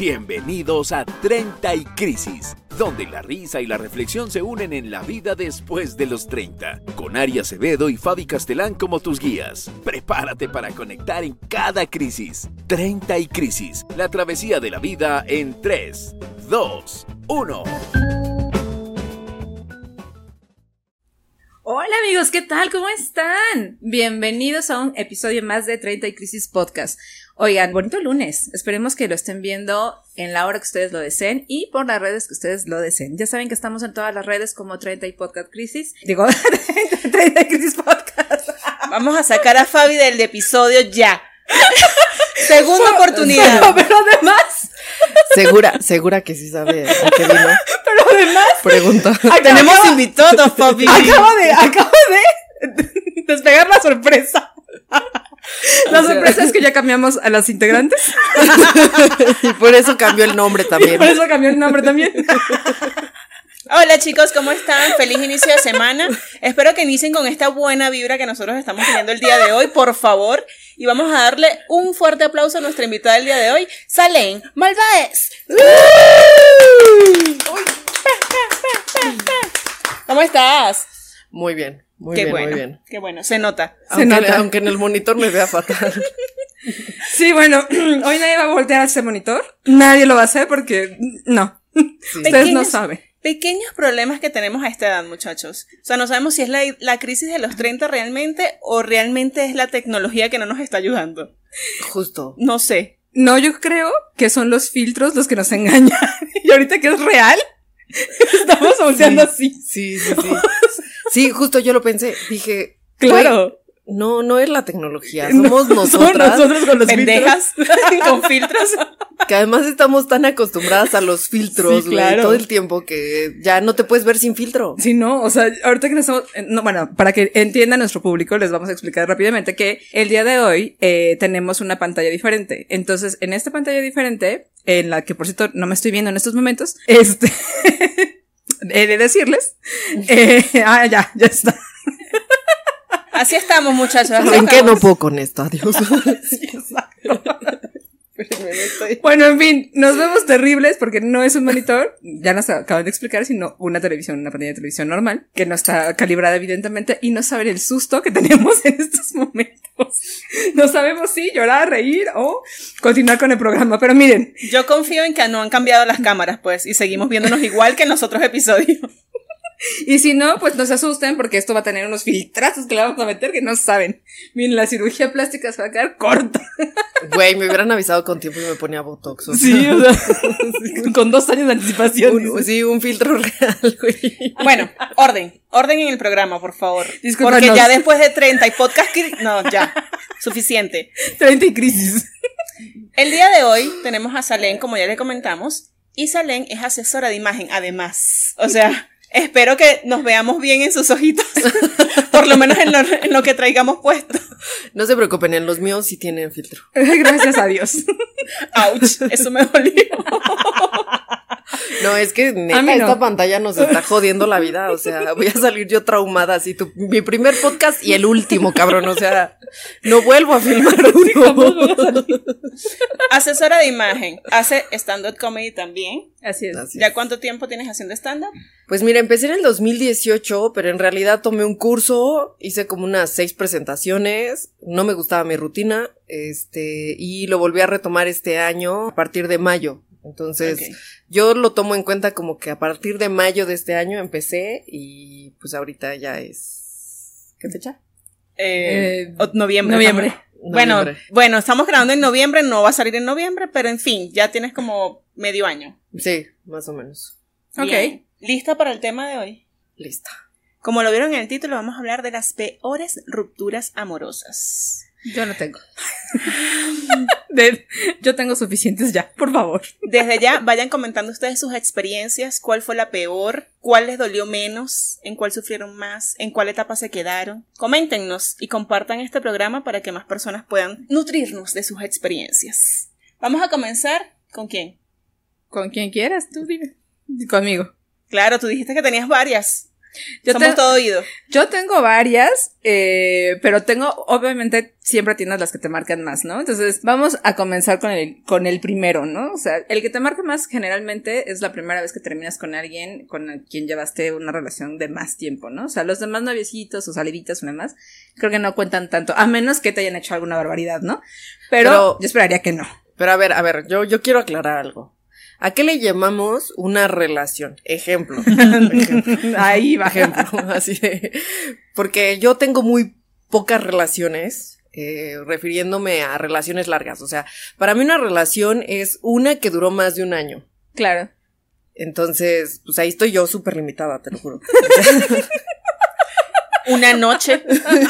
Bienvenidos a 30 y Crisis, donde la risa y la reflexión se unen en la vida después de los 30, con Ari Acevedo y Fabi Castelán como tus guías. Prepárate para conectar en cada crisis. 30 y Crisis, la travesía de la vida en 3, 2, 1. Hola amigos, ¿qué tal? ¿Cómo están? Bienvenidos a un episodio más de 30 y Crisis Podcast. Oigan, bonito lunes. Esperemos que lo estén viendo en la hora que ustedes lo deseen y por las redes que ustedes lo deseen. Ya saben que estamos en todas las redes como 30 y Podcast Crisis. Digo, 30 y Crisis Podcast. Vamos a sacar a Fabi del episodio ya. Segunda oportunidad. Pero, pero además, Segura, segura que sí sabe a qué vino. pero además, Pregunta. Tenemos invitados, Fabi. acabo de, acabo de despegar la sorpresa. La sorpresa es que ya cambiamos a las integrantes. Y por eso cambió el nombre también. Por eso cambió el nombre también. Hola chicos, ¿cómo están? Feliz inicio de semana. Espero que inicien con esta buena vibra que nosotros estamos teniendo el día de hoy, por favor. Y vamos a darle un fuerte aplauso a nuestra invitada del día de hoy, Salén Malváez. ¿Cómo estás? Muy bien, muy Qué bien, bueno, muy bien. qué bueno, se nota. Se Aunque, nota. aunque en el monitor me vea fatal. Sí, bueno, hoy nadie va a voltear a ese monitor. Nadie lo va a hacer porque no. Ustedes no saben. Pequeños problemas que tenemos a esta edad, muchachos. O sea, no sabemos si es la, la crisis de los 30 realmente o realmente es la tecnología que no nos está ayudando. Justo. No sé. No, yo creo que son los filtros los que nos engañan. Y ahorita que es real, estamos volteando así. Sí, sí, sí. Sí, justo yo lo pensé. Dije, Claro. no, no es la tecnología. Somos nosotras. nosotros con los Pendejas con filtros. Que además estamos tan acostumbradas a los filtros, Sí, todo el tiempo que ya no te puedes ver sin filtro. Sí, no, o sea, ahorita que nos estamos, eh, no, bueno, para que entienda nuestro público, les vamos a explicar rápidamente que el día de hoy eh, tenemos una pantalla diferente. Entonces, en esta pantalla diferente, en la que por cierto no me estoy viendo en estos momentos, este, he de decirles, eh, ah, ya, ya está. Así estamos, muchachos. así ¿En qué no puedo con esto? Adiós. Bueno, en fin, nos vemos terribles porque no es un monitor, ya nos acaban de explicar, sino una televisión, una pantalla de televisión normal, que no está calibrada evidentemente y no saben el susto que tenemos en estos momentos. No sabemos si llorar, reír o continuar con el programa, pero miren, Yo confío en que no han cambiado las cámaras, pues, y seguimos viéndonos igual que en los otros episodios. Y si no, pues no se asusten porque esto va a tener unos filtrazos que le vamos a meter que no saben. Miren, la cirugía plástica se va a quedar corta. Güey, me hubieran avisado con tiempo y me ponía botox. o sea. Sí, o sea, con dos años de anticipación. Un- sí, un filtro real, güey. Bueno, orden. Orden en el programa, por favor. Porque ya después de 30 y podcast... que- No, ya. Suficiente. 30 y crisis. El día de hoy tenemos a Salén, como ya le comentamos, y Salén es asesora de imagen, además. O sea, espero que nos veamos bien en sus ojitos, por lo menos en lo, en lo que traigamos puesto. No se preocupen, en los míos sí tienen filtro. Gracias a Dios. Ouch, eso me dolió. No, es que neta, mí no. esta pantalla nos está jodiendo la vida. O sea, voy a salir yo traumada así. Tu, mi primer podcast y el último, cabrón. O sea, no vuelvo a filmar uno. Asesora de imagen, hace stand-up comedy también. Así es. Así ¿Ya es. cuánto tiempo tienes haciendo stand-up? Pues mira, empecé en el 2018, pero en realidad tomé un curso, hice como unas seis presentaciones, no me gustaba mi rutina, este, y lo volví a retomar este año a partir de mayo. Entonces. Yo lo tomo en cuenta como que a partir de mayo de este año empecé y pues ahorita ya es... ¿Qué fecha? Eh, Eh, noviembre. noviembre. estamos- Bueno, Noviembre. bueno, estamos grabando en noviembre, no va a salir en noviembre, pero en fin, ya tienes como medio año. Sí, más o menos. Ok. Bien. ¿Lista para el tema de hoy? Lista. Como lo vieron en el título, vamos a hablar de las peores rupturas amorosas. Yo no tengo. De- yo tengo suficientes ya, por favor. Desde ya, vayan comentando ustedes sus experiencias, cuál fue la peor, cuál les dolió menos, en cuál sufrieron más, en cuál etapa se quedaron. Coméntenos y compartan este programa para que más personas puedan nutrirnos de sus experiencias. Vamos a comenzar con quién. Con quien quieras, tú dime. Conmigo. Claro, tú dijiste que tenías varias. Yo, Somos te- todo oído. yo tengo varias, eh, pero tengo, obviamente, siempre tienes las que te marcan más, ¿no? Entonces, vamos a comenzar con el, con el primero, ¿no? O sea, el que te marca más generalmente es la primera vez que terminas con alguien con quien llevaste una relación de más tiempo, ¿no? O sea, los demás noviecitos o saliditas o demás, creo que no cuentan tanto, a menos que te hayan hecho alguna barbaridad, ¿no? Pero, Pero- yo esperaría que no. Pero a ver, a ver, yo, yo quiero aclarar algo. ¿A qué le llamamos una relación? Ejemplo. Ejemplo. Ahí va. ejemplo, así de, porque yo tengo muy pocas relaciones, eh, refiriéndome a relaciones largas, o sea, para mí una relación es una que duró más de un año. Claro. Entonces, pues ahí estoy yo súper limitada, te lo juro. Una noche.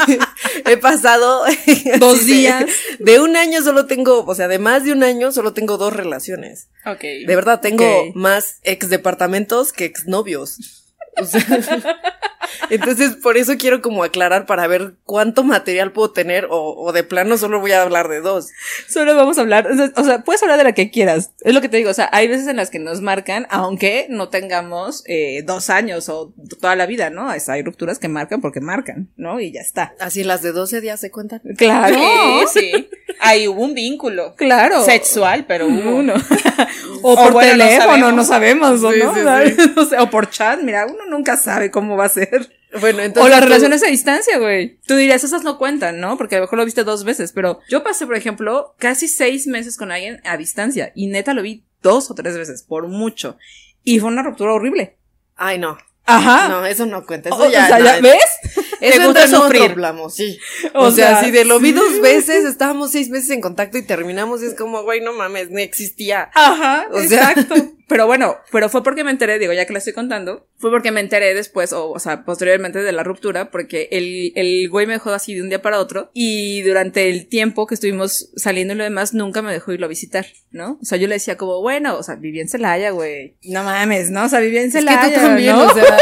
He pasado Dos de- días. De, un año solo tengo, o sea, de más de un año solo tengo dos relaciones. Ok. De verdad, tengo más ex departamentos que ex novios. O sea, entonces, por eso quiero como aclarar para ver cuánto material puedo tener o, o de plano solo voy a hablar de dos. Solo vamos a hablar, o sea, puedes hablar de la que quieras. Es lo que te digo, o sea, hay veces en las que nos marcan, aunque no tengamos eh, dos años o toda la vida, ¿no? Es- hay rupturas que marcan porque marcan, ¿no? Y ya está. Así las de 12 días se cuentan. Claro. Sí, sí. Ahí hubo un vínculo. Claro. Sexual, pero hubo. Uno. o por bueno, no teléfono, no sabemos. sabemos, ¿o Sí, ¿no? O, sea, o por chat, mira, uno nunca sabe cómo va a ser. Bueno, entonces. o las tú- relaciones a distancia, güey. Tú dirías, esas no cuentan, ¿no? Porque a lo mejor lo viste dos veces, pero yo pasé, por ejemplo, casi seis meses con alguien a distancia y neta lo vi dos o tres veces, por mucho. Y fue una ruptura horrible. Ay, no. Ajá. No, eso no cuenta. Eso O- sea, no, ¿ya es- ¿ves? Eso ¿Te gusta entra en otro plano, sí. O O, sea, sea, si de lo vi dos veces, estábamos seis meses en contacto y terminamos, y es como, güey, no mames, ni existía. Ajá, O sea- exacto. Pero bueno, pero fue porque me enteré, digo, ya que la estoy contando, fue porque me enteré después, o, o sea, posteriormente de la ruptura, porque el, el güey me dejó así de un día para otro, y durante el tiempo que estuvimos saliendo y lo demás, nunca me dejó irlo a visitar, ¿no? O sea, yo le decía como, bueno, o sea, vivía en Celaya, güey. No mames, ¿no? O sea, vivía en Es que Celaya, tú también, ¿no? o sea.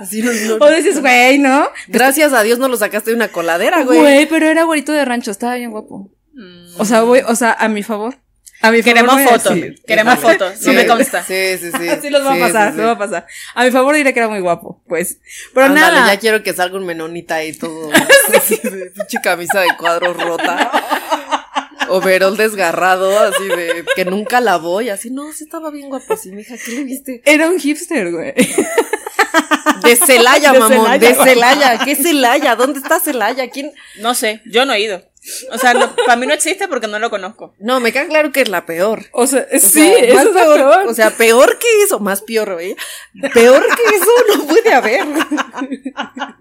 Así no, no- O dices, güey, ¿no? Gracias a Dios no lo sacaste de una coladera, güey. Güey, pero era güerito de rancho, estaba bien guapo. O sea, voy, o sea, a mi favor. A mi favor Queremos fotos. decir. Queremos Híjole. fotos. Sí, No me consta. Sí, sí, sí. Así los va Sí, a pasar, sí, los sí. va a pasar. A mi favor diré que era muy guapo, pues. Pero Ándale, nada. ya quiero que salga un menonita ahí todo. pinche camisa de cuadros rota. Overol desgarrado, así de que nunca lavó y así, no, sí estaba bien guapo, sí, mija, ¿qué le viste? Era un hipster, güey. De Celaya, mamón, de. Celaya. ¿Qué Celaya? ¿Dónde está Celaya? ¿Quién? No sé, yo no he ido. O sea, no, para mí no existe porque no lo conozco. No, me queda claro que es la peor. O sea, O sí, sea, es lo peor, peor. O sea, peor que eso, más peor, güey. Peor que eso no puede haber.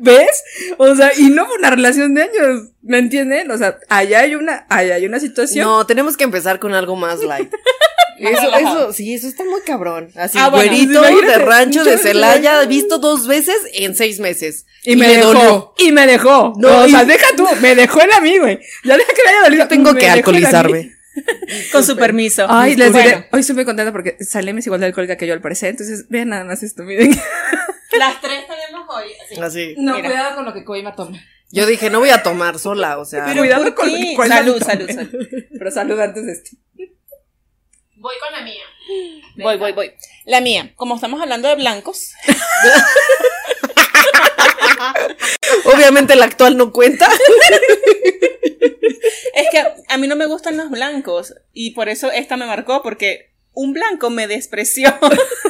¿ves? O sea, y no fue una relación de años, ¿me entienden? O sea, allá hay una, allá hay una situación. No, tenemos que empezar con algo más light. Eso, eso, sí, eso está muy cabrón. Así, Ah, güerito imagínate, de rancho de Celaya, visto dos veces en seis meses. Y, me dejó. dolió. Y me dejó. No, o sea, y- deja tú, me dejó el a mí, güey. Ya deja que me haya dolido. Yo tengo me que alcoholizarme. Con su permiso. Ay, les diré, Bueno, hoy estoy muy contenta porque Salem es igual de alcohólica que yo al parecer, entonces vean nada más esto, miren. las tres tenemos hoy. así. Así. No, Mira. cuidado con lo que Koima tome. Yo dije, no voy a tomar sola, o sea. Pero cuidado ¿por con lo qué? que Koima Salud, salud, salud. Pero salud antes de esto. Voy con la mía. Voy, voy, voy. La mía, como estamos hablando de blancos, Obviamente el actual no cuenta. es que a mí no me gustan los blancos y por eso esta me marcó porque un blanco me despreció,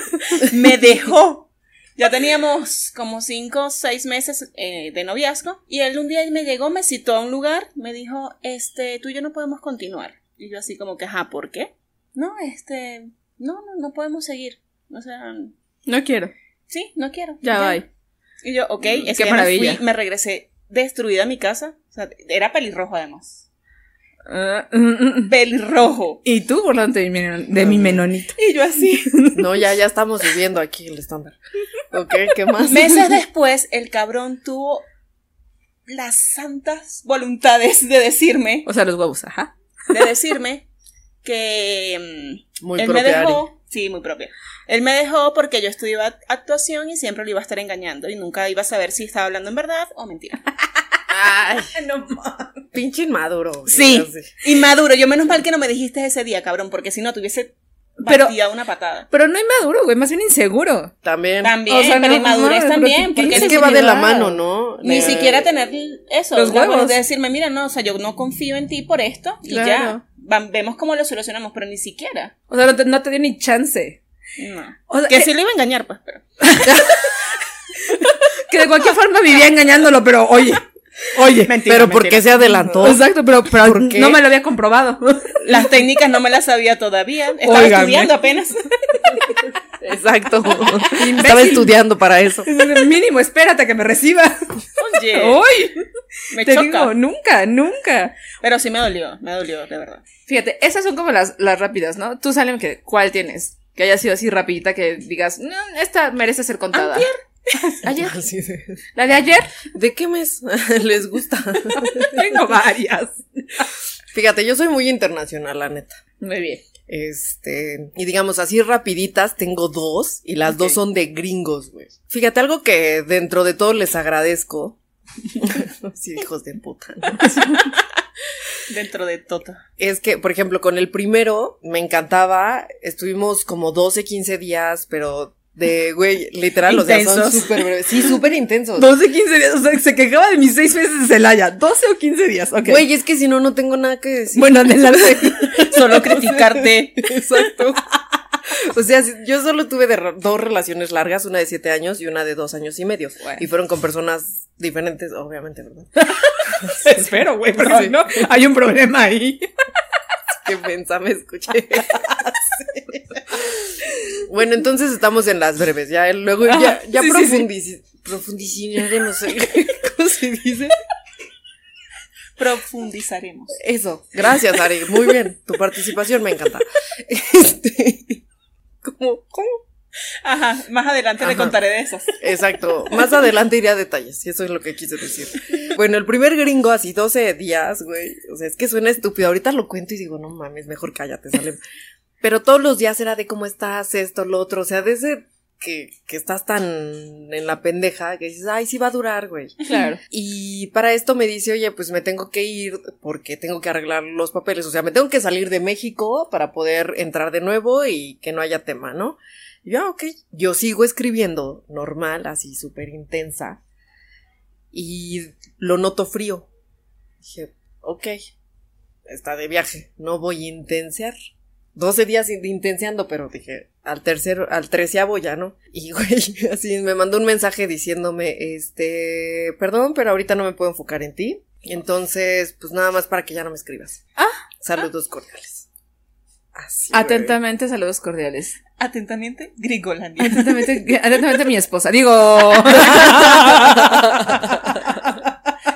me dejó. Ya teníamos como cinco o seis meses eh, de noviazgo y él un día me llegó, me citó a un lugar, me dijo, este, tú y yo no podemos continuar. Y yo así como que, ajá, ¿por qué? No, este, no, no, no podemos seguir. O sea, No quiero. sí, no quiero. Ya, bye. Y yo, ok, ese Qué día me fui, me regresé destruida a mi casa. O sea, era pelirrojo además. Mm, mm, mm. Pelirrojo. y tú burlante de mi, de mi menonito. Y yo así. No, ya, ya estamos subiendo aquí el estándar. Ok, ¿qué más? Meses después, el cabrón tuvo las santas voluntades de decirme, O sea, los huevos, ajá. de decirme que mm, Muy él me dejó, sí, muy propia. Él me dejó porque yo estudiaba actuación y siempre lo iba a estar engañando y nunca iba a saber si estaba hablando en verdad o mentira. Ay, No pinche inmaduro. Sí, inmaduro. Yo menos mal que no me dijiste ese día, cabrón, porque si no te hubiese Pero- una patada. Pero no inmaduro, güey, más bien inseguro. También. También, O sea, pero no, inmadurez no, también. pero Porque Es ¿qué que va de la mano, ¿no? Ni siquiera tener eso, Los huevos. de decirme, mira, no, o sea, yo no confío en ti por esto y Claro. ya. Vemos cómo lo solucionamos, pero ni siquiera. O sea, no te, no te dio ni chance. No. O sea, Que eh, sí lo iba a engañar, pues, pero. que de cualquier forma vivía engañándolo, pero oye, oye. Mentira, Pero ¿por mentira. qué se adelantó? Exacto, pero, pero ¿Por qué? no me lo había comprobado. Las técnicas no me las sabía todavía. Estaba estudiando apenas. Exacto. Estaba estudiando para eso. Mínimo, espérate a que me reciba. Oye, Hoy. me Te choca. digo, nunca, nunca. Pero sí me dolió, me dolió, de verdad. Fíjate, esas son como las, las rápidas, ¿no? Tú, Salem, que, ¿cuál tienes? Que haya sido así rapidita, que digas, no, esta merece ser contada. Ayer. Así de, ¿La de ayer? ¿De qué mes les gusta? Tengo varias. Fíjate, yo soy muy internacional, la neta. Muy bien. Este, y digamos así rapiditas, tengo dos y las dos son de gringos, güey. Fíjate, algo que dentro de todo les agradezco. sí, hijos de puta. ¿no? Dentro de Toto. Es que, por ejemplo, con el primero me encantaba, estuvimos como 12, 15 días, pero de, güey, literal, o sea, son Intensos. súper breves. Sí, súper intensos. 12, 15 días. O sea, se quejaba de mis seis meses de Celaya. 12 o 15 días. Ok. Güey, es que si no, no tengo nada que decir. bueno, adelante. Solo criticarte. Exacto. O sea, yo solo tuve de re- dos relaciones largas, una de siete años y una de dos años y medio. Bueno. Y fueron con personas diferentes, obviamente, ¿verdad? Espero, güey, porque Sí. si no, hay un problema ahí. Qué mensa me escuché. bueno, entonces estamos en las breves. Ya luego ya, sí, sí. profundizaremos. ¿Cómo se dice? Profundizaremos. Eso. Gracias, Ari. Muy bien. Tu participación me encanta. Este. ¿Cómo? ¿Cómo? Ajá, más adelante le Ajá. contaré de esas. Exacto. Más adelante iré a detalles, y eso es lo que quise decir. Bueno, el primer gringo, así 12 días, güey. O sea, es que suena estúpido. Ahorita lo cuento y digo, no mames, mejor cállate, sale. Pero todos los días era de cómo estás, esto, lo otro. O sea, desde que, que estás tan en la pendeja que dices, ay, sí va a durar, güey. Claro. Y para esto me dice, oye, pues me tengo que ir porque tengo que arreglar los papeles. O sea, me tengo que salir de México para poder entrar de nuevo y que no haya tema, ¿no? Y yo, ah, ok. Yo sigo escribiendo normal, así súper intensa. Y lo noto frío. Dije, ok. Está de viaje. No voy a intensear. 12 días in- intenseando, pero dije, al tercero, al treceavo ya, ¿no? Y güey, así me mandó un mensaje diciéndome, este, perdón, pero ahorita no me puedo enfocar en ti. Entonces, pues nada más para que ya no me escribas. Ah. Saludos cordiales. Así. Atentamente, saludos cordiales. Atentamente, Grigolandia. Atentamente, atentamente mi esposa. Digo.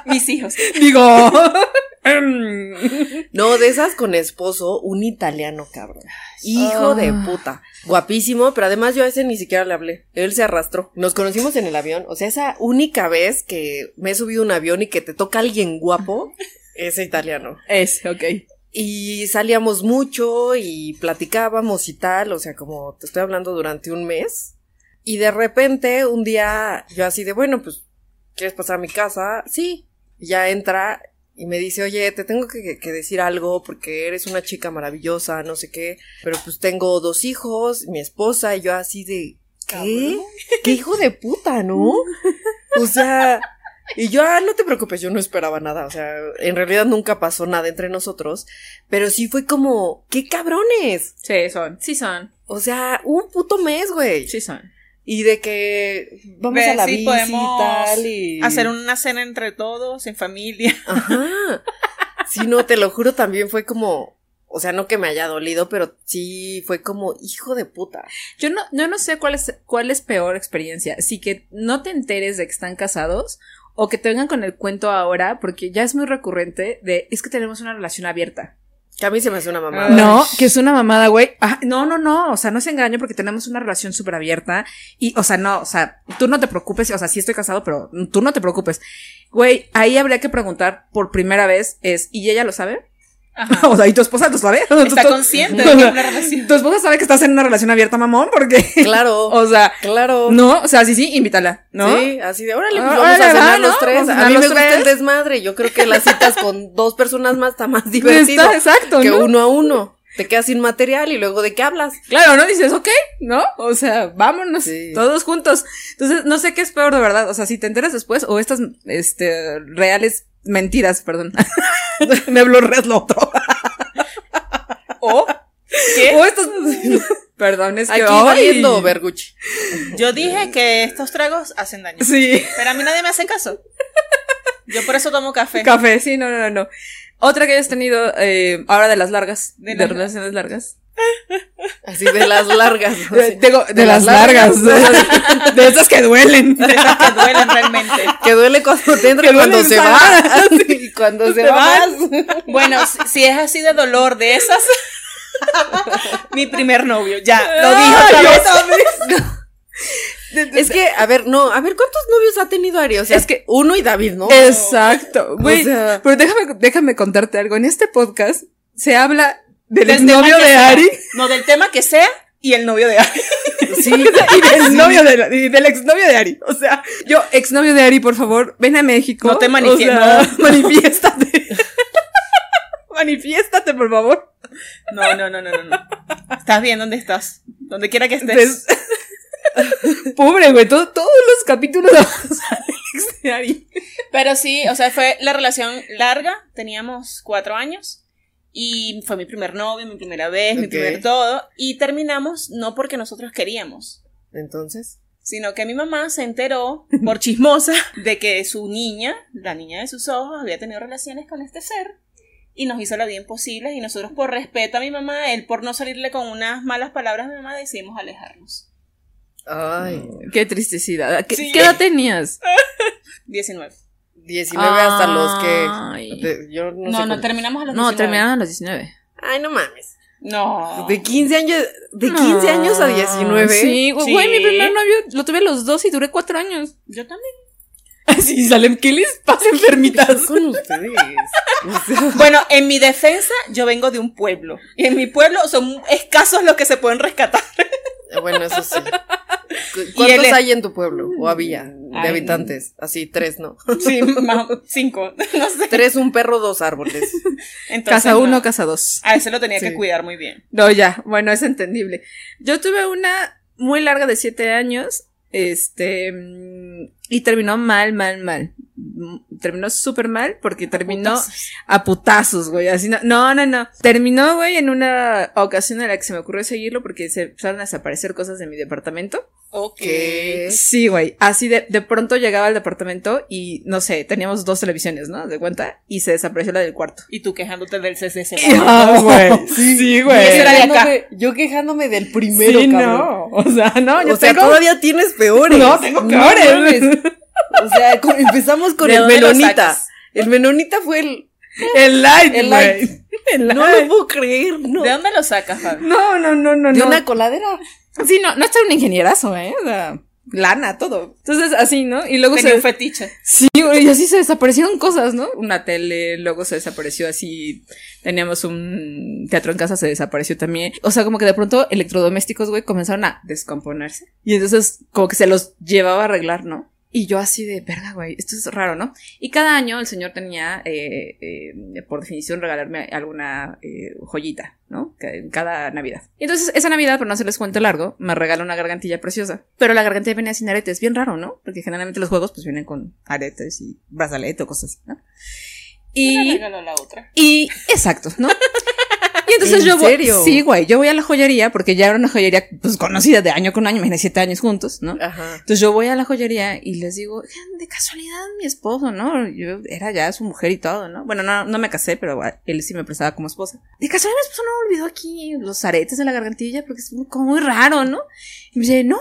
Mis hijos. digo. em, No, de esas con esposo, un italiano, cabrón. Hijo de Ah. puta. Guapísimo, pero además yo a ese ni siquiera le hablé. Él se arrastró. Nos conocimos en el avión. O sea, esa única vez que me he subido a un avión y que te toca alguien guapo, ese italiano. es, ok. Y salíamos mucho y platicábamos y tal, o sea, como te estoy hablando durante un mes. Y de repente, un día, yo así de, bueno, pues, ¿quieres pasar a mi casa? Sí. Y ya entra y me dice, oye, te tengo que, que decir algo porque eres una chica maravillosa, no sé qué. Pero pues tengo dos hijos, mi esposa, y yo así de, ¿qué? ¿Qué hijo de puta, no? O sea, y yo, ah, no te preocupes, yo no esperaba nada, o sea, en realidad nunca pasó nada entre nosotros, pero sí fue como, ¡qué cabrones! Sí, son. Sí, son. O sea, un puto mes, güey. Sí, son. Y de que vamos a la bici y tal y... Hacer una cena entre todos, en familia. Ajá. Sí, no, te lo juro, también fue como, o sea, no que me haya dolido, pero sí fue como, hijo de puta. Yo no, yo no sé cuál es, cuál es peor experiencia. Si que no te enteres de que están casados o que te vengan con el cuento ahora, porque ya es muy recurrente de es que tenemos una relación abierta. Que a mí se me hace una mamada. No, que es una mamada, güey. Ah, no, no, no. O sea, no se engaño porque tenemos una relación súper abierta. Y, o sea, no, o sea, tú no te preocupes. O sea, sí estoy casado, pero tú no te preocupes. Güey, ahí habría que preguntar por primera vez es, ¿y ella lo sabe? Ajá. o sea, ¿y tu esposa lo sabe? Está ¿Tu- consciente tu- de que es una relación. Tu esposa sabe que estás en una relación abierta, mamón, porque, Claro, o sea, claro. no, o sea, sí, sí, invítala, ¿no? Sí, así de, órale, pues Ah, vamos a órale, va, los ¿no? tres. Vamos a A mí me los gusta el tres. desmadre. Yo creo que las citas con dos personas más está más divertido Está exacto, que ¿no? uno a uno. te quedas sin material y luego de qué hablas. Claro, ¿no? Dices, ok, ¿no? O sea, vámonos Sí. todos juntos. Entonces, no sé qué es peor de verdad. O sea, si te enteras después o estas, este, reales mentiras, perdón. Me blurreas lo otro. O, ¿qué? O estas, perdón, es que, Aquí valiendo Berguchi. Yo dije que estos tragos hacen daño. Sí. Pero a mí nadie me hace caso. Yo por eso tomo café. Café, sí, no, no, no, no. Otra que hayas tenido, eh, ahora de las largas, De de, las- relaciones largas. Así de las largas. ¿no? De, Sí. digo, de De las las largas. largas. De esas que duelen. De esas que duelen realmente. Que duele cuando te entra y cuando se va. Y cuando se va. Bueno, si, si es así de dolor de esas. mi primer novio, ya, lo otra vez. Es que, a ver, no, a ver, ¿cuántos novios ha tenido Ari? O sea, Es que- uno y David, ¿no? Exacto, güey. O sea- pero déjame, déjame contarte algo. En este podcast se habla del Del que de sea. Ari No, del tema que sea y el novio de Ari. Sí. y del novio de la- y del exnovio de Ari. O sea, yo, exnovio de Ari, por favor, ven a México. No te O manifie- sea, no. Manifiéstate. manifiéstate, por favor. No, no, no, no, no, no. Estás bien donde estás. Donde quiera que estés. Pobre, güey. todo- todos los capítulos de Ari. Pero sí, o sea, fue la relación larga. Teníamos cuatro años. Y fue mi primer novio, mi primera vez, mi primer todo. Y terminamos no porque nosotros queríamos. Entonces. sino que mi mamá se enteró por chismosa de que su niña, la niña de sus ojos, había tenido relaciones con este ser y nos hizo la vida imposible y nosotros por respeto a mi mamá, él por no salirle con unas malas palabras a mi mamá, decidimos alejarnos. Ay. Qué tristecidad. ¿Qué, Sí. qué edad tenías? 19. 19 hasta los que. Ay. de- yo no, No, sé no, terminamos a los No, 19. terminaron a los 19. Ay, no mames. No. De 15 años. De 15 años a 19. Sí, güey, Sí. mi primer novio lo tuve a los dos y duré cuatro años. Yo también. Así salen, ¿qué les pasa ¿Qué enfermitas? con ustedes? O sea, Bueno, en mi defensa, yo vengo de un pueblo. Y en mi pueblo son escasos los que se pueden rescatar. bueno, eso sí. ¿Cu- ¿Cuántos hay en tu pueblo? ¿O había? De Ay. habitantes. Así, tres, ¿no? Sí, cinco. No sé. Tres, un perro, dos árboles. Entonces, Casa no. uno, casa dos. A ese lo tenía Sí. que cuidar muy bien. No, ya, bueno, es entendible. Yo tuve una muy larga de siete años, este, mm, y terminó mal, mal, mal. Mm, Terminó súper mal porque terminó Putazos. a putazos, güey, así no, no, no, no. Terminó, güey, en una ocasión en la que se me ocurrió seguirlo porque se empezaron a desaparecer cosas de mi departamento. Ok. Sí, güey. Así de, de pronto llegaba al departamento y, no sé, teníamos dos televisiones, ¿no? De cuenta. Y se desapareció la del cuarto. Y tú quejándote del CCC. Ah, güey. Sí, güey. De Yo quejándome del primero, sí, cabrón. no. O sea, no, yo o sea, tengo... todavía tienes peores. No, tengo No peores. O sea, empezamos con ¿De el menonita. El menonita fue el. El light, El güey. light. El No light. lo puedo creer, no. ¿De dónde lo sacas, Fabi? No, no, no, no, De no. una coladera. Sí, no, no está un ingenierazo, ¿eh? O sea, lana, todo. Entonces, así, ¿no? Y luego Tenía se... un fetiche. Sí, güey, y así se desaparecieron cosas, ¿no? Una tele, luego se desapareció así. Teníamos un teatro en casa, se desapareció también. O sea, como que de pronto electrodomésticos, güey, comenzaron a descomponerse. Y entonces, como que se los llevaba a arreglar, ¿no? Y yo así de, verga, güey, esto es raro, ¿no? Y cada año el señor tenía, eh, eh, por definición, regalarme alguna eh, joyita, ¿no? Ca- Cada Navidad. Y entonces, esa Navidad, por no hacerles cuento largo, me regaló una gargantilla preciosa. Pero la gargantilla venía sin aretes, bien raro, ¿no? Porque generalmente los juegos, pues, vienen con aretes y brazalete o cosas ¿no? Me Y, regaló la otra. y, exacto, ¿no? Y entonces ¿En yo voy, serio? sí, güey, yo voy a la joyería, porque ya era una joyería, pues, conocida de año con año, imagínate, siete años juntos, ¿no? Ajá. Entonces yo voy a la joyería y les digo, "Oigan, de casualidad mi esposo, ¿no? Yo era ya su mujer y todo, ¿no? Bueno, no, no me casé, pero él sí me prestaba como esposa. De casualidad mi esposo no olvidó aquí los aretes de la gargantilla porque es como muy raro, ¿no? Y me dice, no,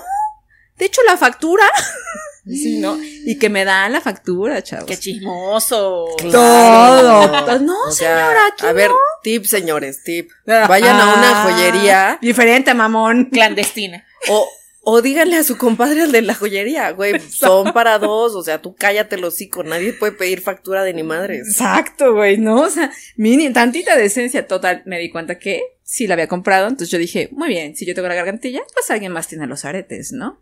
de hecho la factura. Sí, ¿no? Y que me dan la factura, chavos. Qué chismoso. Todo. Claro. No, O sea, señora, aquí A ver, no. tip, señores, tip. Vayan a Ah, una joyería Diferente, mamón. Clandestina. o, o díganle a su compadre al de la joyería, güey, son para dos, o sea, tú cállate el hocico, nadie puede pedir factura de ni madres. Exacto, güey, ¿no? O sea, mini, tantita decencia total. Me di cuenta que sí la había comprado, entonces yo dije, muy bien, si yo tengo la gargantilla, pues alguien más tiene los aretes, ¿no?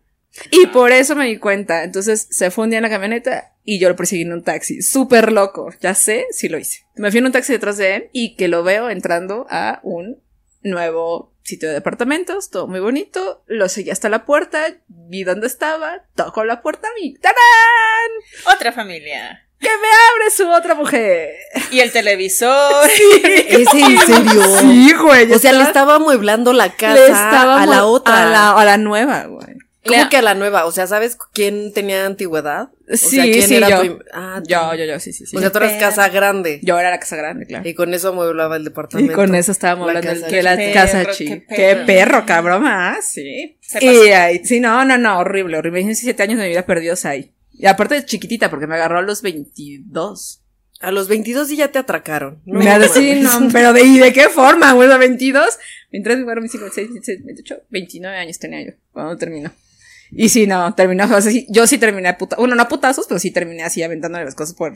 Y por eso me di cuenta. Entonces se fue un día en la camioneta y yo lo perseguí en un taxi. Súper loco. Ya sé si lo hice. Me fui en un taxi detrás de él y que lo veo entrando a un nuevo sitio de departamentos, todo muy bonito. Lo seguí hasta la puerta, vi dónde estaba, toco la puerta y ¡tarán! Otra familia. ¡Que me abre su otra mujer! Y el televisor. ¿Es en serio? Sí, güey. O sea, le estaba amueblando la casa le estaba a la otra. A la, a la nueva, güey. ¿Cómo Le- que a la nueva? O sea, ¿sabes quién tenía antigüedad? O Sí, sea, ¿quién sí, era yo. Ah, Yo, yo, yo, sí, sí, sí. O sea, tú eras casa grande. Yo era la casa grande, claro. Y con eso amueblaba el Y departamento. con eso estábamos La hablando casa que la casa Perro, chi. qué Qué perro. perro, cabrón, ah, sí. Se Y ahí, sí, no, no, no, horrible, horrible. 17 años de mi vida perdidos ahí. Y aparte de chiquitita, porque me agarró a los 22. A los 22 sí ya te atracaron. No, me ha de sí, no, pero de, ¿y de qué forma, güey? A 22, 23, 24, 25, 26, 27, 28, 29 años tenía yo cuando terminó. Y sí, no, terminó, o sea, sí, yo sí terminé a puta, bueno, no a putazos, pero sí terminé así aventándole las cosas por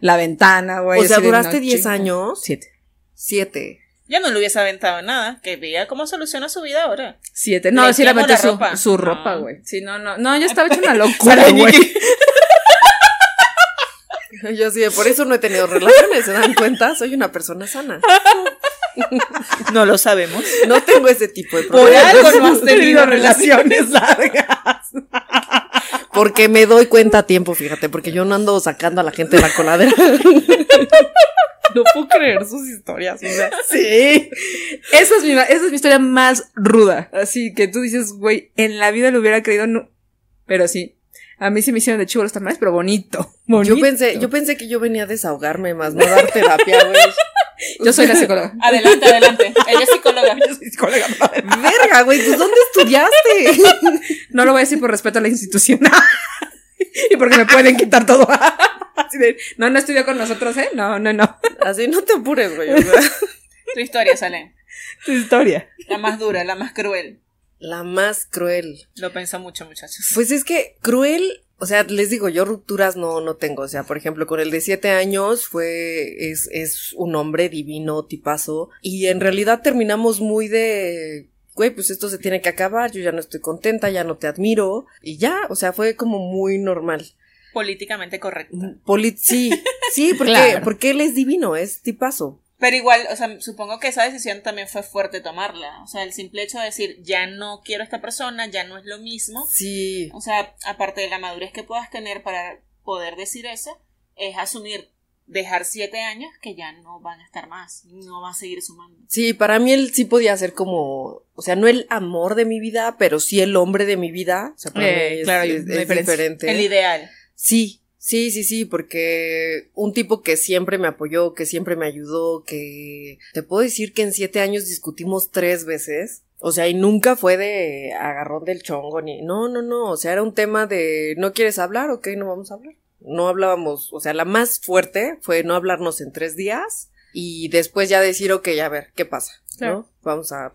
la ventana, güey. O sea, duraste no, 10 chinga. años. Siete. Siete. Yo no le hubiese aventado nada. Que vea cómo soluciona su vida ahora. Siete. No, Le sí le la su, ropa. su No. ropa, güey. Sí, no, no. No, yo estaba hecha una locura, güey. Yo sí, por eso no he tenido relaciones, ¿se dan cuenta? Soy una persona sana. No lo sabemos. No tengo ese tipo de Por problemas. algo no has tenido relaciones. largas. Porque me doy cuenta a tiempo, fíjate, porque yo no ando sacando a la gente de la coladera. No puedo creer sus historias, o sea. Sí. Esa es mi, esa es mi historia más ruda. Así que tú dices, güey, en la vida lo hubiera creído, no. Pero sí. A mí se me hicieron de chivo los tamales, pero bonito. bonito. Yo pensé, yo pensé que yo venía a desahogarme más, no a dar terapia, güey. Yo soy la psicóloga. Adelante, adelante. Ella es psicóloga. Yo soy psicóloga. no. Verga, güey, ¿tú dónde estudiaste? No lo voy a decir por respeto a la institución. y porque me pueden quitar todo. Así de, no, no estudió con nosotros, ¿eh? No, no, no. Así no te apures, güey. o sea. Tu historia, Salen. Tu historia. La más dura, la más cruel. La más cruel. Lo pensó mucho, muchachos. Pues es que cruel, o sea, les digo, yo rupturas no, no tengo. O sea, por ejemplo, con el de siete años fue, es, es un hombre divino, tipazo. Y en realidad terminamos muy de, güey, pues esto se tiene que acabar, yo ya no estoy contenta, ya no te admiro. Y ya, o sea, fue como muy normal. Políticamente correcto. Sí, sí, porque, Claro. porque él es divino, es tipazo. Pero igual, o sea, supongo que esa decisión también fue fuerte tomarla. O sea, el simple hecho de decir, ya no quiero a esta persona, ya no es lo mismo. Sí. O sea, aparte de la madurez que puedas tener para poder decir eso, es asumir, dejar siete años que ya no van a estar más, no va a seguir sumando. Sí, para mí él sí podía ser como, o sea, no el amor de mi vida, pero sí el hombre de mi vida. O sea, para Eh, mí es, claro, es- es diferente. El ideal. Sí, sí, sí, sí, porque un tipo que siempre me apoyó, que siempre me ayudó, que te puedo decir que en siete años discutimos tres veces. O sea, y nunca fue de agarrón del chongo ni. No, no, no. O sea, era un tema de ¿no quieres hablar? Ok, no vamos a hablar. No hablábamos. O sea, la más fuerte fue no hablarnos en tres días. Y después ya decir, ok, a ver, ¿qué pasa? Claro. ¿No? Vamos a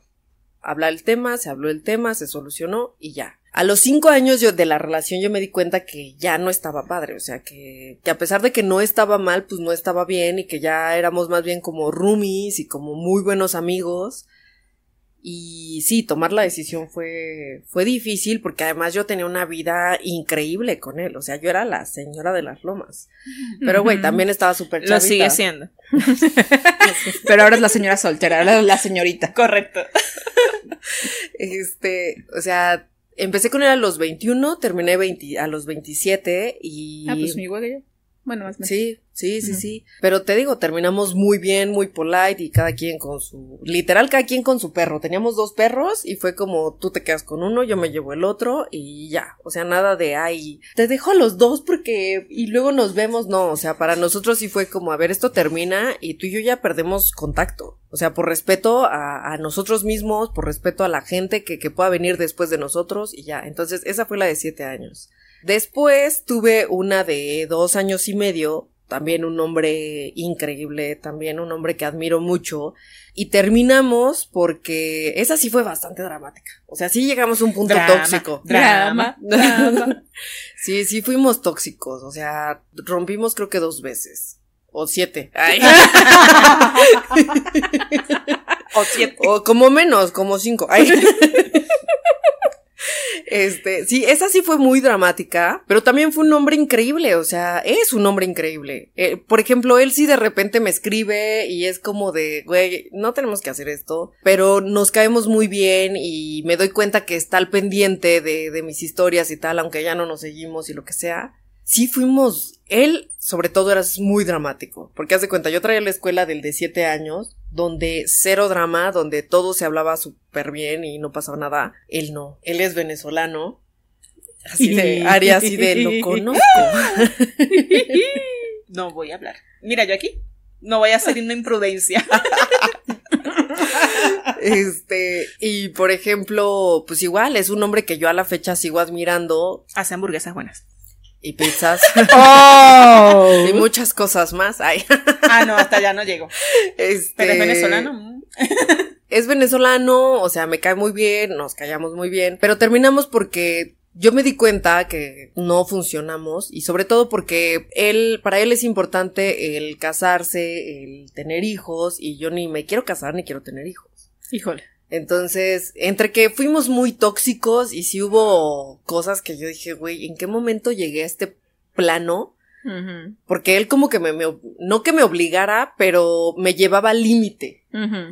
hablar el tema, se habló el tema, se solucionó y ya. A los cinco años yo, de la relación yo me di cuenta que ya no estaba padre, o sea, que, que a pesar de que no estaba mal, pues no estaba bien y que ya éramos más bien como roomies y como muy buenos amigos. Y sí, tomar la decisión fue, fue difícil porque además yo tenía una vida increíble con él, o sea, yo era la señora de las lomas. Pero güey, también estaba súper Lo chavita. sigue siendo. Pero ahora es la señora soltera, ahora es la señorita. Correcto. Este, o sea, empecé con él a los 21, terminé 20 a los 27 y... Ah, pues mi igual que yo. Bueno, más menos. Sí, sí, sí, sí. Pero te digo, terminamos muy bien, muy polite y cada quien con su... Literal, cada quien con su perro. Teníamos dos perros y fue como tú te quedas con uno, yo me llevo el otro y ya. O sea, nada de, ay, te dejo a los dos porque... Y luego nos vemos. No, o sea, para nosotros sí fue como, a ver, esto termina y tú y yo ya perdemos contacto. O sea, por respeto a, a nosotros mismos, por respeto a la gente que, que pueda venir después de nosotros y ya. Entonces, esa fue la de siete años. Después tuve una de dos años y medio, también un hombre increíble, también un hombre que admiro mucho, y terminamos porque esa sí fue bastante dramática. O sea, sí llegamos a un punto Drama, tóxico. drama. drama. Sí, sí fuimos tóxicos, o sea, rompimos creo que dos veces. O siete. Ay. O siete. O como menos, como cinco. Ay. Este, sí, esa sí fue muy dramática, pero también fue un hombre increíble, o sea, es un hombre increíble. Eh, por ejemplo, él sí de repente me escribe y es como de, güey, no tenemos que hacer esto, pero nos caemos muy bien y me doy cuenta que está al pendiente de, de mis historias y tal, aunque ya no nos seguimos y lo que sea. Sí fuimos, él sobre todo era muy dramático, porque haz de cuenta, yo traía la escuela del de siete años, donde cero drama, donde todo se hablaba súper bien y no pasaba nada. Él no, él es venezolano. Así de, Arias, así de, lo conozco. No voy a hablar. Mira, yo aquí no voy a hacer una imprudencia. Este, y por ejemplo, pues igual, es un hombre que yo a la fecha sigo admirando. Hace hamburguesas buenas. Y pizzas. Oh. y muchas cosas más. Ay. Ah, no, hasta allá no llego. Este, Pero es venezolano. es venezolano, o sea, me cae muy bien, nos callamos muy bien, pero terminamos porque yo me di cuenta que no funcionamos y sobre todo porque él, para él es importante el casarse, el tener hijos y yo ni me quiero casar ni quiero tener hijos. Híjole. Entonces, entre que fuimos muy tóxicos y sí hubo cosas que yo dije, güey, ¿en qué momento llegué a este plano? Porque él como que me, me- no que me obligara, pero me llevaba al límite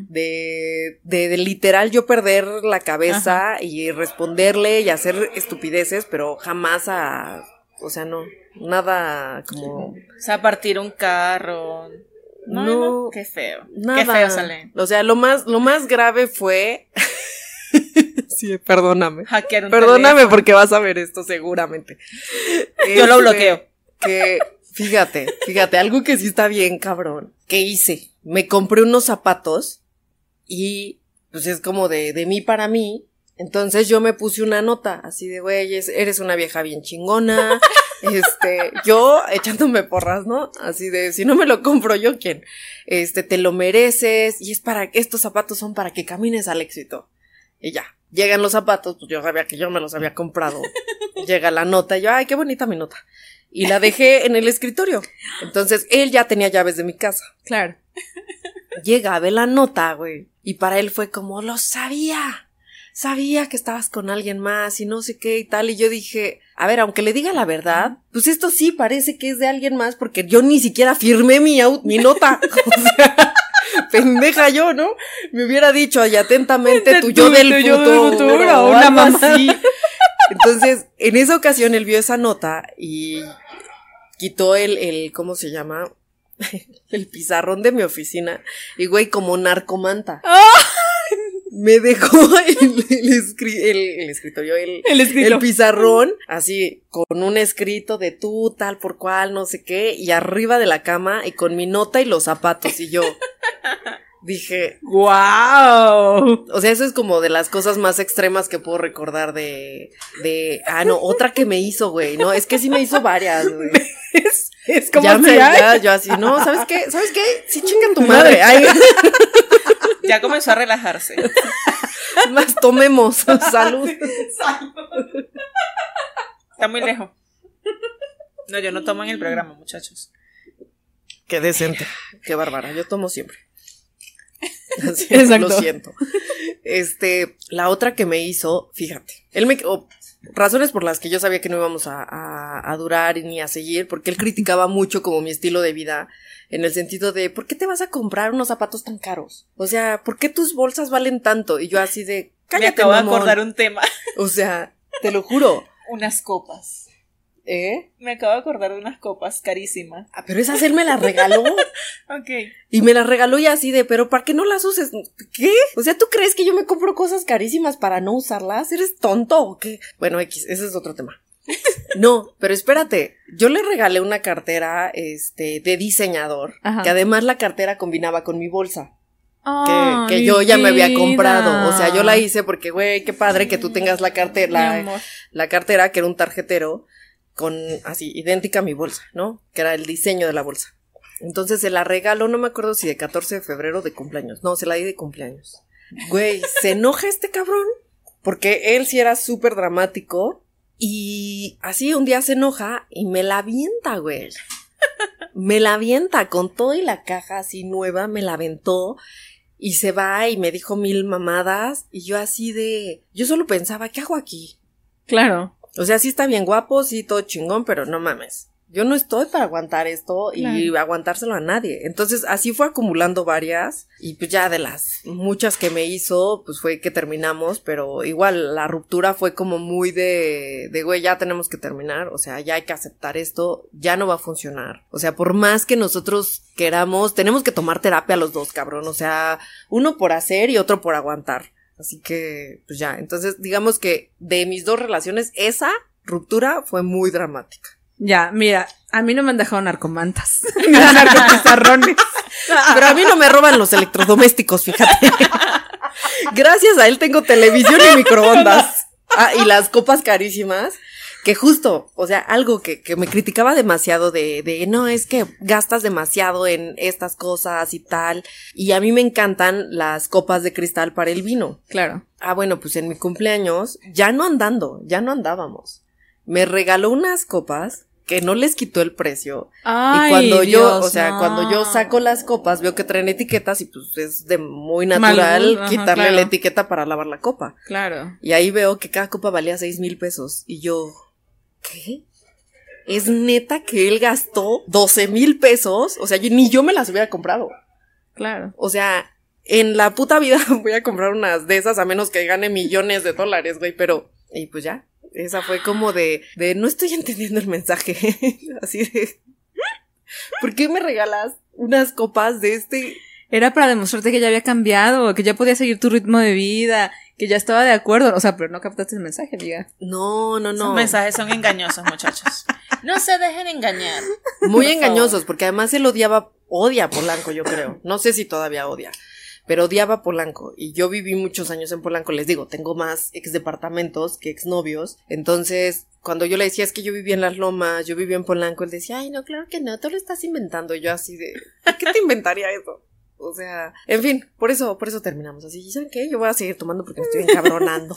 de, de literal yo perder la cabeza y responderle y hacer estupideces, pero jamás a, o sea, no, nada como, O sea, partir un carro. No, No. no, qué feo. nada. Qué feo sale. O sea, lo más, lo más grave fue, sí, perdóname. Hackear un Perdóname teléfono. porque vas a ver esto seguramente. Yo lo Este, bloqueo. Que, fíjate, fíjate, algo que sí está bien, cabrón. ¿Qué hice? Me compré unos zapatos y pues es como de, de mí para mí. Entonces yo me puse una nota así de, güey, es- eres una vieja bien chingona. Este, yo echándome porras, ¿no? Así de, si no me lo compro yo, ¿quién? Este, te lo mereces y es para, estos zapatos son para que camines al éxito. Y ya, llegan los zapatos, pues yo sabía que yo me los había comprado. Llega la nota y yo, ay, qué bonita mi nota. Y la dejé en el escritorio. Entonces, él ya tenía llaves de mi casa. Claro. Llega, ve la nota, güey. Y para él fue como, lo sabía. Sabía que estabas con alguien más y no sé qué y tal. Y yo dije, a ver, aunque le diga la verdad, pues esto sí parece que es de alguien más porque yo ni siquiera firmé mi, au- mi nota. O sea, pendeja yo, ¿no? Me hubiera dicho ahí atentamente tu yo del futuro. futuro, o una algo mamá. así. Entonces, en esa ocasión él vio esa nota y quitó el, el, ¿cómo se llama? el pizarrón de mi oficina y güey como narcomanta. Me dejó el, el escri- el- el escritorio, el, El escrito. el pizarrón, así, con un escrito de tú, tal por cual, no sé qué, y arriba de la cama y con mi nota y los zapatos. Y yo dije, ¡Wow! o sea, eso es como de las cosas más extremas que puedo recordar de, de, ah, no, otra que me hizo, güey, no, es que sí me hizo varias, güey. Es, es como Ya me, ya, yo así, no, ¿sabes qué? ¿Sabes qué? Sí, chinga tu madre. Ay, Ya comenzó a relajarse. más tomemos. Salud. Está muy lejos. No, yo no tomo en el programa, muchachos. Qué decente. Qué bárbara. Yo tomo siempre. Así, Exacto. Lo siento. Este, la otra que me hizo, fíjate, él me, o razones por las que yo sabía que no íbamos a, a, a durar ni a seguir, porque él criticaba mucho como mi estilo de vida, en el sentido de, ¿por qué te vas a comprar unos zapatos tan caros? O sea, ¿por qué tus bolsas valen tanto? Y yo así de, Me cállate, acabo de mamón". acordar un tema. O sea, te lo juro. Unas copas. ¿Eh? Me acabo de acordar de unas copas carísimas. Ah, pero esas él me las regaló. Ok. Y me las regaló y así de, pero ¿para qué no las uses? ¿Qué? O sea, ¿tú crees que yo me compro cosas carísimas para no usarlas? ¿Eres tonto o qué? Bueno, X, ese es otro tema. No, pero espérate, yo le regalé una cartera, este, de diseñador, Ajá. que además la cartera combinaba con mi bolsa, que, que mi yo ya me había comprado. O sea, yo la hice porque, güey, qué padre que tú tengas la cartera, la, la cartera, que era un tarjetero, con así, idéntica a mi bolsa, ¿no? Que era el diseño de la bolsa. Entonces se la regaló, no me acuerdo si de 14 de febrero de cumpleaños. No, se la di de cumpleaños. Güey, se enoja este cabrón. Porque él sí era súper dramático. Y así un día se enoja y me la avienta, güey. Me la avienta con todo y la caja así nueva, me la aventó. Y se va y me dijo mil mamadas. Y yo así de. Yo solo pensaba, ¿qué hago aquí? Claro. O sea, sí está bien guapo, sí, todo chingón, pero no mames. Yo no estoy para aguantar esto y Claro. aguantárselo a nadie. Entonces, así fue acumulando varias y pues ya de las muchas que me hizo, pues fue que terminamos, pero igual la ruptura fue como muy de, de güey, ya tenemos que terminar, o sea, ya hay que aceptar esto, ya no va a funcionar. O sea, por más que nosotros queramos, tenemos que tomar terapia los dos, cabrón. O sea, uno por hacer y otro por aguantar. Así que, pues ya, entonces digamos que de mis dos relaciones, esa ruptura fue muy dramática. Ya, mira, a mí no me han dejado narcomantas. Ni narcopizarrones. Pero a mí no me roban los electrodomésticos, fíjate. Gracias a él tengo televisión y microondas. Ah, y las copas carísimas. Que justo, o sea, algo que, que me criticaba demasiado de, de, no, es que gastas demasiado en estas cosas y tal. Y a mí me encantan las copas de cristal para el vino. Claro. Ah, bueno, pues en mi cumpleaños, ya no andando, ya no andábamos. Me regaló unas copas que no les quitó el precio. Ay, y cuando yo, Dios, o sea, no. cuando yo saco las copas, veo que traen etiquetas y pues es de muy Mal natural ajá, quitarle claro. la etiqueta para lavar la copa. Claro. Y ahí veo que cada copa valía seis mil pesos. Y yo, ¿qué? ¿Es neta que él gastó 12 mil pesos? O sea, yo- ni yo me las hubiera comprado. Claro. O sea, en la puta vida voy a comprar unas de esas a menos que gane millones de dólares, güey, pero... Y pues ya, esa fue como de, de no estoy entendiendo el mensaje. Así de... ¿Por qué me regalas unas copas de este? Era para demostrarte que ya había cambiado, que ya podía seguir tu ritmo de vida, que ya estaba de acuerdo. O sea, pero no captaste el mensaje, amiga. No, no, no. mensajes son engañosos, muchachos. No se dejen engañar. Muy Por engañosos, porque además él odiaba, odia a Polanco, yo creo. No sé si todavía odia, pero odiaba a Polanco. Y yo viví muchos años en Polanco, les digo, tengo más ex departamentos que ex novios. Entonces, cuando yo le decía es que yo vivía en las lomas, yo vivía en Polanco, él decía, ay, no, claro que no, tú lo estás inventando. Y yo así de, ¿por qué te inventaría eso? O sea, en fin, por eso, por eso terminamos así. ¿Y saben qué? Yo voy a seguir tomando porque me estoy encabronando.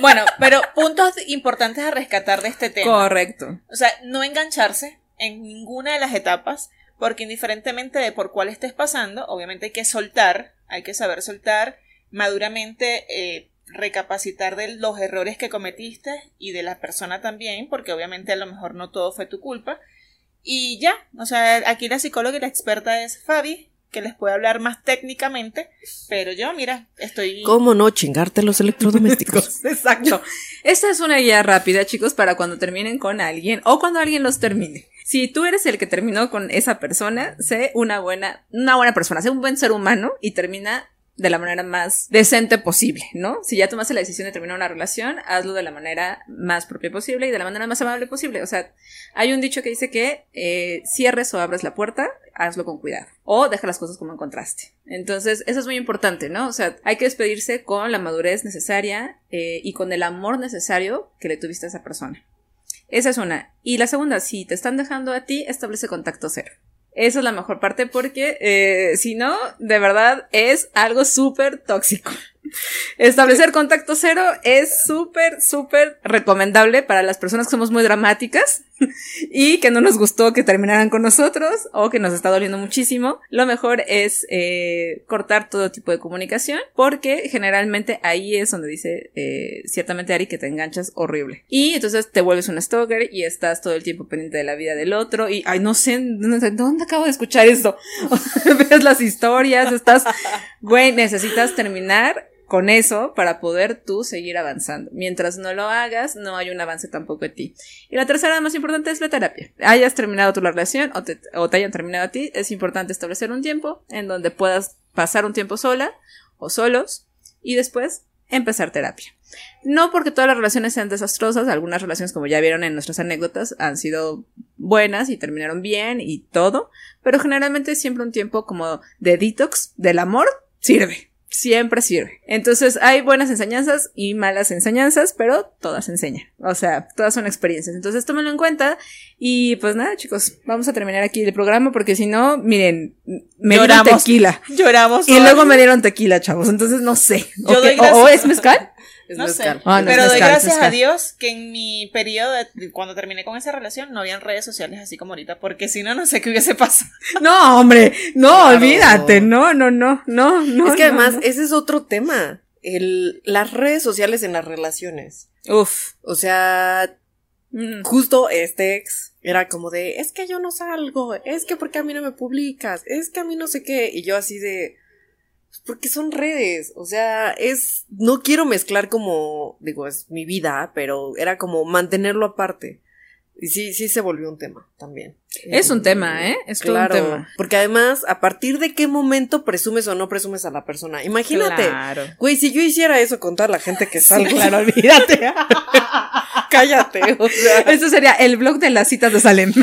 Bueno, pero puntos importantes a rescatar de este tema. Correcto. O sea, no engancharse en ninguna de las etapas, porque indiferentemente de por cuál estés pasando, obviamente hay que soltar, hay que saber soltar maduramente, eh, recapacitar de los errores que cometiste y de la persona también, porque obviamente a lo mejor no todo fue tu culpa. Y ya, o sea, aquí la psicóloga y la experta es Fabi, que les puede hablar más técnicamente, pero yo, mira, estoy... ¿Cómo no chingarte los electrodomésticos? Exacto. Esta es una guía rápida, chicos, para cuando terminen con alguien o cuando alguien los termine. Si tú eres el que terminó con esa persona, sé una buena, una buena persona, sé un buen ser humano y termina de la manera más decente posible, ¿no? Si ya tomaste la decisión de terminar una relación, hazlo de la manera más propia posible y de la manera más amable posible. O sea, hay un dicho que dice que eh, cierres o abres la puerta, hazlo con cuidado. O deja las cosas como encontraste. Entonces, eso es muy importante, ¿no? O sea, hay que despedirse con la madurez necesaria eh, y con el amor necesario que le tuviste a esa persona. Esa es una. Y la segunda, si te están dejando a ti, establece contacto cero. Esa es la mejor parte porque eh, si no, de verdad es algo súper tóxico. Establecer contacto cero es súper, súper recomendable para las personas que somos muy dramáticas y que no nos gustó que terminaran con nosotros o que nos está doliendo muchísimo. Lo mejor es eh, cortar todo tipo de comunicación porque generalmente ahí es donde dice eh, ciertamente Ari que te enganchas horrible. Y entonces te vuelves un stalker y estás todo el tiempo pendiente de la vida del otro y, ay, no sé, no sé, ¿dónde acabo de escuchar esto? Ves las historias, estás, güey, necesitas terminar con eso para poder tú seguir avanzando. Mientras no lo hagas, no hay un avance tampoco de ti. Y la tercera más importante es la terapia. Hayas terminado tu relación o te, o te hayan terminado a ti, es importante establecer un tiempo en donde puedas pasar un tiempo sola o solos y después empezar terapia. No porque todas las relaciones sean desastrosas, algunas relaciones como ya vieron en nuestras anécdotas han sido buenas y terminaron bien y todo, pero generalmente siempre un tiempo como de detox del amor sirve siempre sirve. Entonces hay buenas enseñanzas y malas enseñanzas, pero todas enseñan. O sea, todas son experiencias. Entonces tómenlo en cuenta. Y pues nada, chicos, vamos a terminar aquí el programa porque si no, miren, me dieron tequila. Lloramos. Y hoy. luego me dieron tequila, chavos. Entonces no sé. Yo doy o, es mezcal. Es No sé. Ah, no, pero doy gracias a. Dios que en mi periodo, de, cuando terminé con esa relación, no habían redes sociales así como ahorita, porque si no, no sé qué hubiese pasado. No, hombre, no, Claro. olvídate. No, no, no, no, no. es que no, además, no. ese es otro tema. el, las redes sociales en las relaciones. Uf. O sea, Mm. justo este ex era como de, es que yo no salgo, es que porque a mí no me publicas, es que a mí no sé qué, y yo así de, "Pues porque son redes, o sea, es, no quiero mezclar como, digo, es mi vida, pero era como mantenerlo aparte. Y sí, sí se volvió un tema también. Es un tema, ¿eh? Es todo un claro, tema. porque además, a partir de qué momento presumes o no presumes a la persona. Imagínate, Claro. güey, si yo hiciera eso con toda la gente que salgo, claro, olvídate. cállate, o sea, Esto sería el blog de las citas de Salem.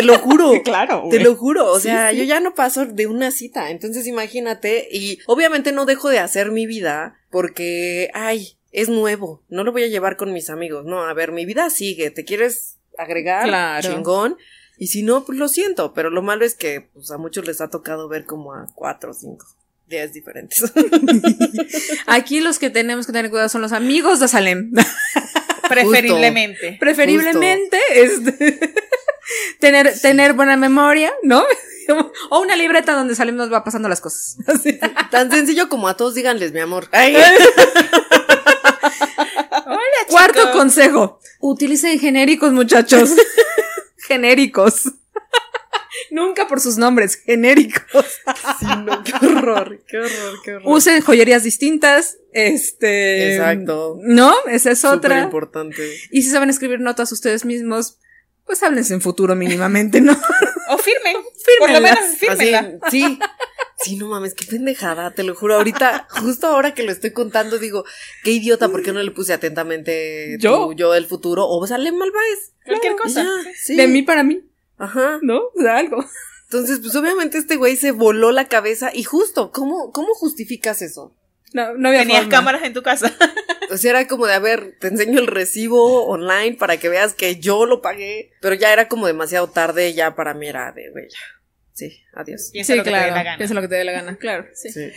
Te lo juro. claro, Te lo juro, o sea, sí. yo ya no paso de una cita, entonces imagínate, y obviamente no dejo de hacer mi vida porque, ay, es nuevo, no lo voy a llevar con mis amigos, no, a ver, mi vida sigue, ¿te quieres agregar? Claro. Chingón, y si no, pues lo siento, pero lo malo es que, pues a muchos les ha tocado ver como a cuatro o cinco días diferentes. Aquí los que tenemos que tener cuidado son los amigos de Salem. Preferiblemente. Preferiblemente, este, tener, tener buena memoria, ¿no? O una libreta donde Salem nos va pasando las cosas. Así. Tan sencillo como a todos díganles, mi amor. Ay, Hola, Cuarto consejo. Utilicen genéricos, muchachos. genéricos. Nunca por sus nombres, genéricos. sí, no, qué horror, qué horror, qué horror. Usen joyerías distintas. Este. Exacto. ¿No? Esa es Súper otra. importante. Y si saben escribir notas ustedes mismos, pues háblense en futuro mínimamente, ¿no? O firmen. Por lo menos fírmenla. Así, sí. Sí, no mames, qué pendejada, te lo juro. Ahorita, justo ahora que lo estoy contando, digo, qué idiota, ¿por qué no le puse atentamente ¿Yo? tu yo del futuro? O sale Malváez. Cualquier Y cosa. ya, sí. De mí para mí, Ajá. ¿no? O sea, algo. Entonces, pues obviamente este güey se voló la cabeza y justo, ¿cómo, cómo justificas eso? No, no había Tenías forma. cámaras en tu casa. O sea, era como de, a ver, te enseño el recibo online para que veas que yo lo pagué. Pero ya era como demasiado tarde, ya para mí era de, güey. Sí, adiós. Piensa Sí, lo que te dé claro. la gana. Piensa lo que te dé la gana, claro. Sí. Sí.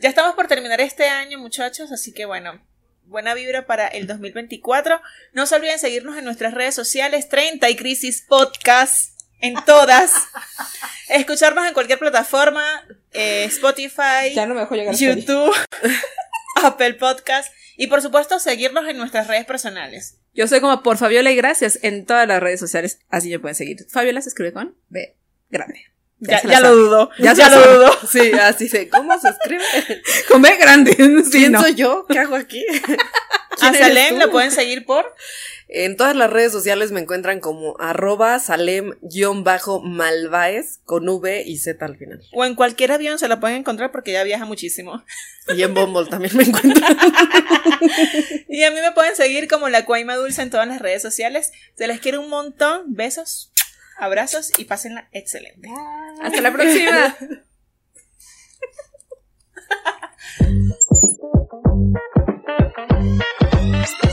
Ya estamos por terminar este año, muchachos, así que bueno, buena vibra para el 2024. No se olviden seguirnos en nuestras redes sociales, 30 y Crisis Podcast, en todas. Escucharnos en cualquier plataforma, eh, Spotify, Ya no me. YouTube, Apple Podcast y por supuesto seguirnos en nuestras redes personales. Yo soy como por Fabiola y gracias en todas las redes sociales. Así me pueden seguir. Fabiola se escribe con B grande. Ya, la lo dudo, Ya la lo dudo. Sí, así de, ¿cómo se escribe? Grande. ¿Quién no. soy yo? ¿Qué hago aquí? A ¿Quién eres Salem lo pueden seguir por En todas las redes sociales me encuentran como arroba salem-malvaez con V y Z al final. o en cualquier avión se lo pueden encontrar porque ya viaja muchísimo. Y en Bumble también me encuentran. Y a mí me pueden seguir como la Cuaima Dulce en todas las redes sociales. Se les quiere un montón. Besos, abrazos y pásenla excelente. Hasta la próxima.